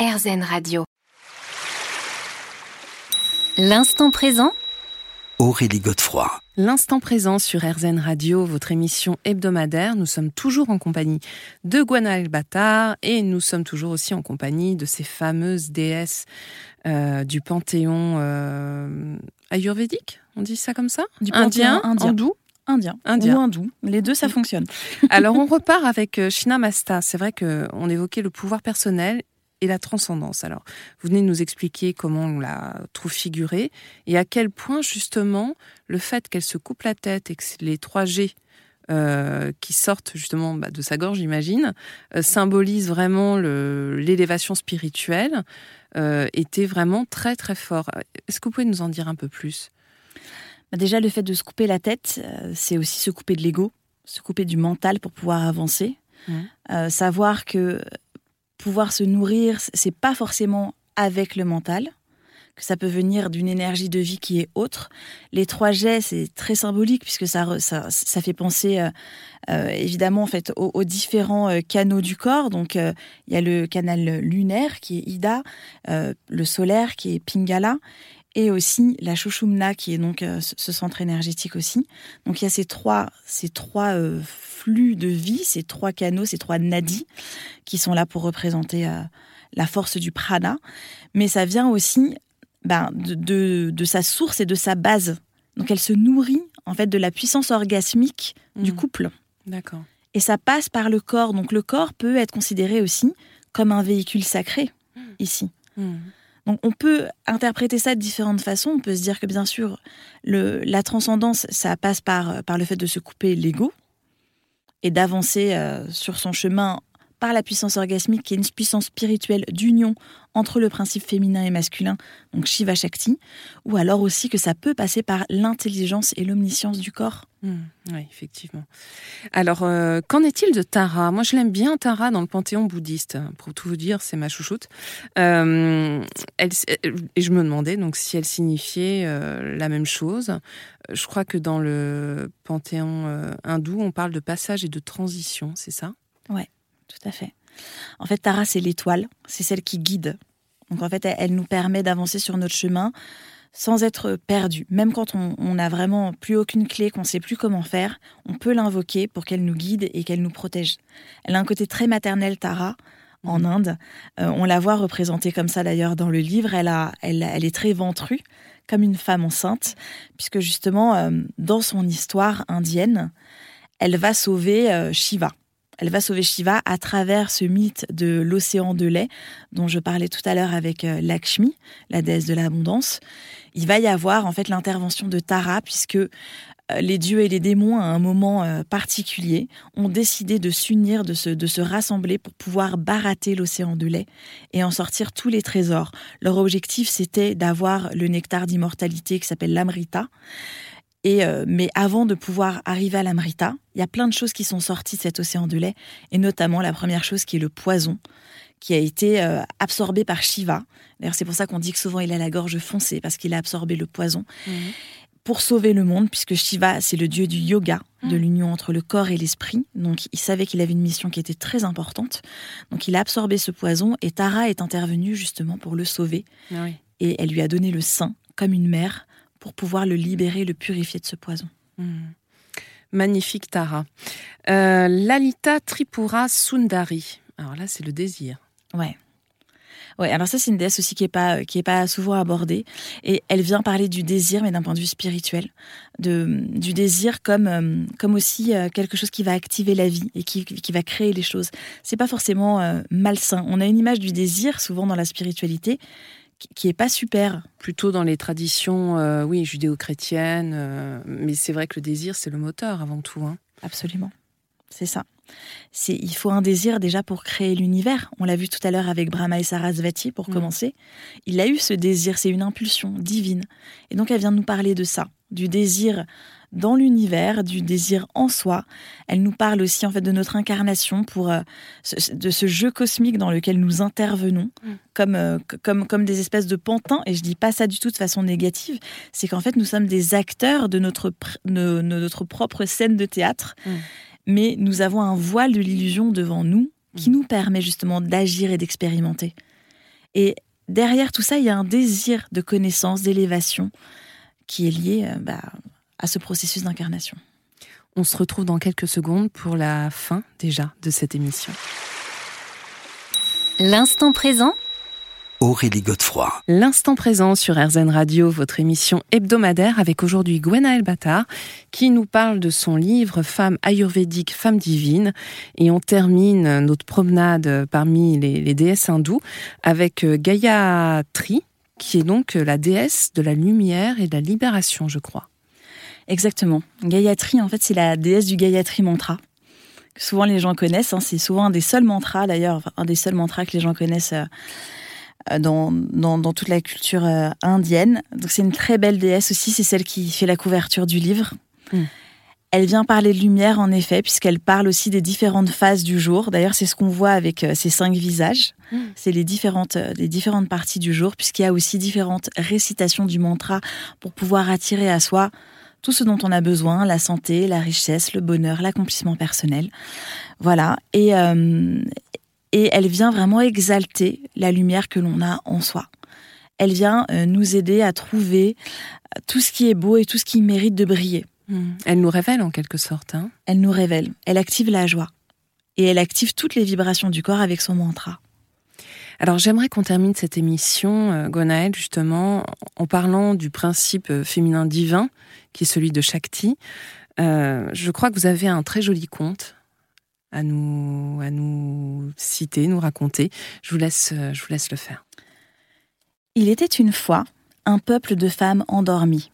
RZN Radio. L'instant présent Aurélie Godefroy. L'instant présent sur RZN Radio, votre émission hebdomadaire. Nous sommes toujours en compagnie de Guana Albatar et nous sommes toujours aussi en compagnie de ces fameuses déesses euh, du panthéon euh, ayurvédique. On dit ça comme ça? Du Indien, panthéon indien. hindou Indien, Indien. ou hindou. Les deux, ça fonctionne. Alors on repart avec euh, Shinamasta. C'est vrai qu'on évoquait le pouvoir personnel et la transcendance. Alors vous venez de nous expliquer comment on la trouve figurée et à quel point justement le fait qu'elle se coupe la tête et que les 3 G euh, qui sortent justement bah, de sa gorge, j'imagine, euh, symbolisent vraiment l'élévation spirituelle, euh, était vraiment très très fort. Est-ce que vous pouvez nous en dire un peu plus? Bah, Déjà, le fait de se couper la tête, euh, c'est aussi se couper de l'ego, se couper du mental pour pouvoir avancer. Savoir que pouvoir se nourrir, c'est pas forcément avec le mental, que ça peut venir d'une énergie de vie qui est autre. Les trois jets, c'est très symbolique puisque ça, ça, ça fait penser euh, euh, évidemment en fait aux, différents euh, canaux du corps. Donc il y a le canal lunaire qui est Ida, le solaire qui est Pingala, et aussi la Shushumna qui est donc euh, ce ce centre énergétique aussi. Donc il y a ces trois, ces trois euh, flux de vie, ces trois canaux, ces trois nadis qui sont là pour représenter euh, la force du prana. Mais ça vient aussi ben, de, de, de sa source et de sa base. Donc elle se nourrit en fait de la puissance orgasmique du Mhm. couple. D'accord. Et ça passe par le corps. Donc le corps peut être considéré aussi comme un véhicule sacré ici. Hmm. Donc on peut interpréter ça de différentes façons. On peut se dire que bien sûr, la transcendance, ça passe par, par le fait de se couper l'ego et d'avancer euh, sur son chemin par la puissance orgasmique, qui est une puissance spirituelle d'union entre le principe féminin et masculin, donc Shiva Shakti, ou alors aussi que ça peut passer par l'intelligence et l'omniscience du corps. Hmm, oui, effectivement. Alors, euh, qu'en est-il de Tara? Moi, je l'aime bien, Tara, dans le panthéon bouddhiste. Pour tout vous dire, c'est ma chouchoute. Euh, elle, et je me demandais donc si elle signifiait euh, la même chose. Je crois que dans le panthéon euh, hindou, on parle de passage et de transition, c'est ça? Tout à fait. En fait, Tara, c'est l'étoile, c'est celle qui guide. Donc en fait, elle, elle nous permet d'avancer sur notre chemin sans être perdu. Même quand on n'a vraiment plus aucune clé, qu'on ne sait plus comment faire, on peut l'invoquer pour qu'elle nous guide et qu'elle nous protège. Elle a un côté très maternel, Tara, en Inde. Euh, on la voit représentée comme ça d'ailleurs dans le livre. Elle, a, elle, elle est très ventrue, comme une femme enceinte, puisque justement, euh, dans son histoire indienne, elle va sauver euh, Shiva. Elle va sauver Shiva à travers ce mythe de l'océan de lait dont je parlais tout à l'heure avec euh, Lakshmi, la déesse de l'abondance. Il va y avoir en fait l'intervention de Tara puisque euh, les dieux et les démons à un moment euh, particulier ont décidé de s'unir, de se, de se rassembler pour pouvoir barater l'océan de lait et en sortir tous les trésors. Leur objectif c'était d'avoir le nectar d'immortalité qui s'appelle l'amrita. Et euh, mais avant de pouvoir arriver à l'amrita, il y a plein de choses qui sont sorties de cet océan de lait, et notamment la première chose qui est le poison, qui a été euh, absorbé par Shiva. D'ailleurs, c'est pour ça qu'on dit que souvent il a la gorge foncée, parce qu'il a absorbé le poison, pour sauver le monde, puisque Shiva, c'est le dieu du yoga, de l'union entre le corps et l'esprit. Donc, il savait qu'il avait une mission qui était très importante. Donc, il a absorbé ce poison, et Tara est intervenue justement pour le sauver, Ah et elle lui a donné le sein, comme une mère, pour pouvoir le libérer, le purifier de ce poison. Hmm. Magnifique Tara. Euh, Lalita Tripura Sundari. Alors là, c'est le désir. Ouais. Ouais, alors ça c'est une déesse aussi qui est pas qui est pas souvent abordée et elle vient parler du désir mais d'un point de vue spirituel, de du désir comme euh, comme aussi euh, quelque chose qui va activer la vie et qui, qui va créer les choses. C'est pas forcément euh, malsain. On a une image du désir souvent dans la spiritualité qui, est pas super. Plutôt dans les traditions, euh, oui, judéo-chrétiennes. euh, mais c'est vrai que le désir, c'est le moteur avant tout. hein. Absolument. C'est ça. C'est il faut un désir déjà pour créer l'univers. On l'a vu tout à l'heure avec Brahma et Sarasvati pour Mhm. commencer. Il a eu ce désir, c'est une impulsion divine. Et donc elle vient de nous parler de ça, du désir dans l'univers, du désir en soi. Elle nous parle aussi en fait de notre incarnation pour euh, ce- de ce jeu cosmique dans lequel nous intervenons Mhm. comme euh, comme comme des espèces de pantins et je dis pas ça du tout de façon négative, c'est qu'en fait nous sommes des acteurs de notre de- de notre propre scène de théâtre Mhm. mais nous avons un voile de l'illusion devant nous qui Mhm. nous permet justement d'agir et d'expérimenter. Et derrière tout ça, il y a un désir de connaissance, d'élévation, qui est lié euh, bah, à ce processus d'incarnation. On se retrouve dans quelques secondes pour la fin déjà de cette émission. L'instant présent Aurélie Godefroy. L'instant présent sur RZN Radio, votre émission hebdomadaire avec aujourd'hui Gwenaël Battard qui nous parle de son livre Femme ayurvédique, femme divine. Et on termine notre promenade parmi les, les déesses hindoues avec euh, Gayatri qui est donc la déesse de la lumière et de la libération, je crois. Exactement. Gayatri, en fait, c'est la déesse du Gayatri mantra. Que souvent les gens connaissent. Hein. C'est souvent un des seuls mantras, d'ailleurs, un des seuls mantras que les gens connaissent euh, euh, dans, dans, toute la culture euh, indienne. Donc c'est une très belle déesse aussi, c'est celle qui fait la couverture du livre. Mm. Elle vient parler de lumière en effet, puisqu'elle parle aussi des différentes phases du jour. D'ailleurs, c'est ce qu'on voit avec euh, ces cinq visages. Mm. C'est les différentes, les différentes parties du jour, puisqu'il y a aussi différentes récitations du mantra pour pouvoir attirer à soi tout ce dont on a besoin, la santé, la richesse, le bonheur, l'accomplissement personnel. Voilà. Et, et elle vient vraiment exalter la lumière que l'on a en soi. Elle vient euh, nous aider à trouver euh, tout ce qui est beau et tout ce qui mérite de briller. Hmm. Elle nous révèle en quelque sorte. Hein elle nous révèle. Elle active la joie. Et elle active toutes les vibrations du corps avec son mantra. Alors j'aimerais qu'on termine cette émission, euh, Gonaël, justement, en parlant du principe féminin divin, qui est celui de Shakti. je crois que vous avez un très joli conte à nous, à nous citer, nous raconter. Je vous laisse, euh, je vous laisse le faire. Il était une fois un peuple de femmes endormies.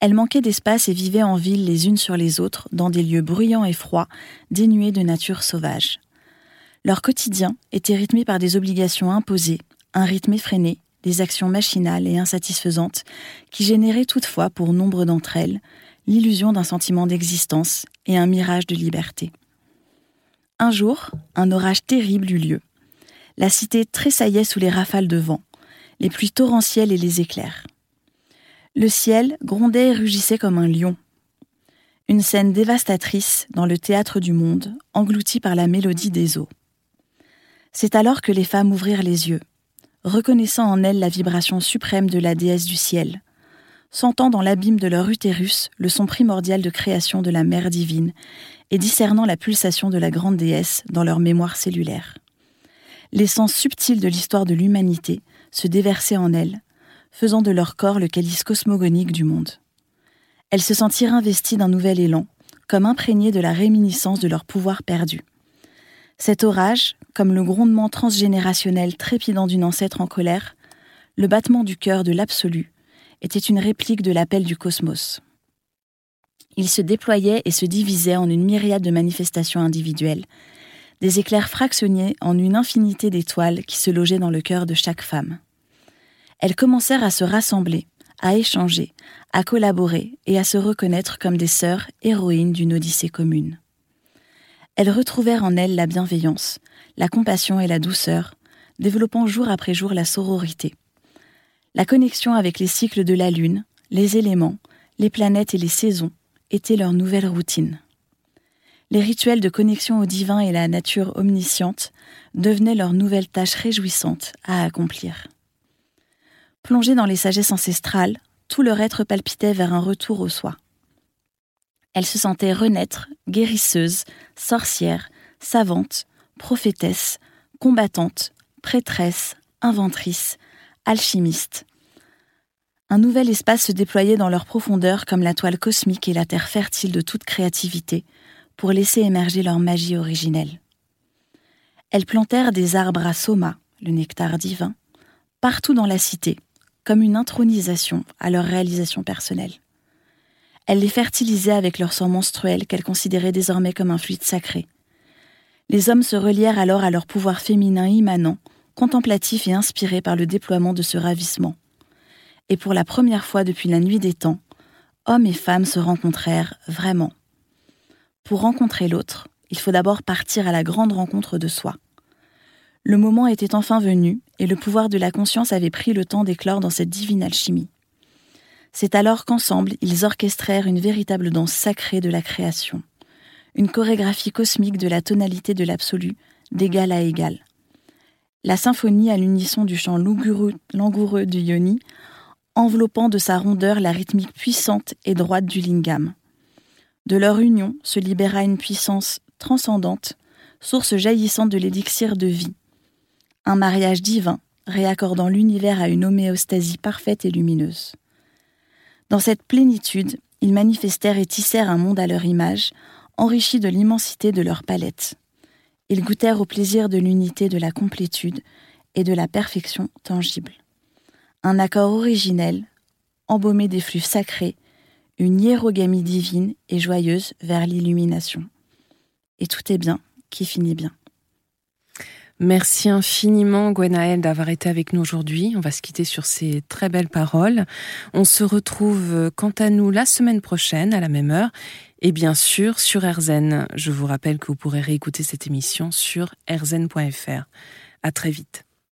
Elles manquaient d'espace et vivaient en ville les unes sur les autres, dans des lieux bruyants et froids, dénués de nature sauvage. Leur quotidien était rythmé par des obligations imposées, un rythme effréné, des actions machinales et insatisfaisantes, qui généraient toutefois, pour nombre d'entre elles, l'illusion d'un sentiment d'existence et un mirage de liberté. Un jour, un orage terrible eut lieu. La cité tressaillait sous les rafales de vent, les pluies torrentielles et les éclairs. Le ciel grondait et rugissait comme un lion. Une scène dévastatrice dans le théâtre du monde, engloutie par la mélodie des eaux. C'est alors que les femmes ouvrirent les yeux, reconnaissant en elles la vibration suprême de la déesse du ciel, sentant dans l'abîme de leur utérus le son primordial de création de la mère divine et discernant la pulsation de la grande déesse dans leur mémoire cellulaire. L'essence subtile de l'histoire de l'humanité se déversait en elles, faisant de leur corps le calice cosmogonique du monde. Elles se sentirent investies d'un nouvel élan, comme imprégnées de la réminiscence de leur pouvoir perdu. Cet orage, comme le grondement transgénérationnel trépidant d'une ancêtre en colère, le battement du cœur de l'absolu, était une réplique de l'appel du cosmos. Il se déployait et se divisait en une myriade de manifestations individuelles, des éclairs fractionnés en une infinité d'étoiles qui se logeaient dans le cœur de chaque femme. Elles commencèrent à se rassembler, à échanger, à collaborer et à se reconnaître comme des sœurs héroïnes d'une odyssée commune. Elles retrouvèrent en elles la bienveillance, la compassion et la douceur, développant jour après jour la sororité, la connexion avec les cycles de la Lune, les éléments, les planètes et les saisons était leur nouvelle routine. Les rituels de connexion au divin et la nature omnisciente devenaient leur nouvelle tâche réjouissante à accomplir. Plongées dans les sagesses ancestrales, tout leur être palpitait vers un retour au soi. Elles se sentaient renaître, guérisseuses, sorcières, savantes, prophétesses, combattantes, prêtresses, inventrices, alchimistes. Un nouvel espace se déployait dans leur profondeur comme la toile cosmique et la terre fertile de toute créativité, pour laisser émerger leur magie originelle. Elles plantèrent des arbres à soma, le nectar divin, partout dans la cité, comme une intronisation à leur réalisation personnelle. Elles les fertilisaient avec leur sang menstruel qu'elles considéraient désormais comme un fluide sacré. Les hommes se relièrent alors à leur pouvoir féminin immanent contemplatif et inspiré par le déploiement de ce ravissement. Et pour la première fois depuis la nuit des temps, hommes et femmes se rencontrèrent vraiment. Pour rencontrer l'autre, il faut d'abord partir à la grande rencontre de soi. Le moment était enfin venu, et le pouvoir de la conscience avait pris le temps d'éclore dans cette divine alchimie. C'est alors qu'ensemble, ils orchestrèrent une véritable danse sacrée de la création, une chorégraphie cosmique de la tonalité de l'absolu, d'égal à égal la symphonie à l'unisson du chant langoureux du yoni, enveloppant de sa rondeur la rythmique puissante et droite du lingam. De leur union se libéra une puissance transcendante, source jaillissante de l'élixir de vie. Un mariage divin, réaccordant l'univers à une homéostasie parfaite et lumineuse. Dans cette plénitude, ils manifestèrent et tissèrent un monde à leur image, enrichi de l'immensité de leur palette. Ils goûtèrent au plaisir de l'unité, de la complétude et de la perfection tangible. Un accord originel, embaumé des flux sacrés, une hiérogamie divine et joyeuse vers l'illumination. Et tout est bien qui finit bien. Merci infiniment Gwenaël d'avoir été avec nous aujourd'hui. On va se quitter sur ces très belles paroles. On se retrouve euh, quant à nous la semaine prochaine à la même heure et bien sûr sur RZN. Je vous rappelle que vous pourrez réécouter cette émission sur rzn.fr. À très vite.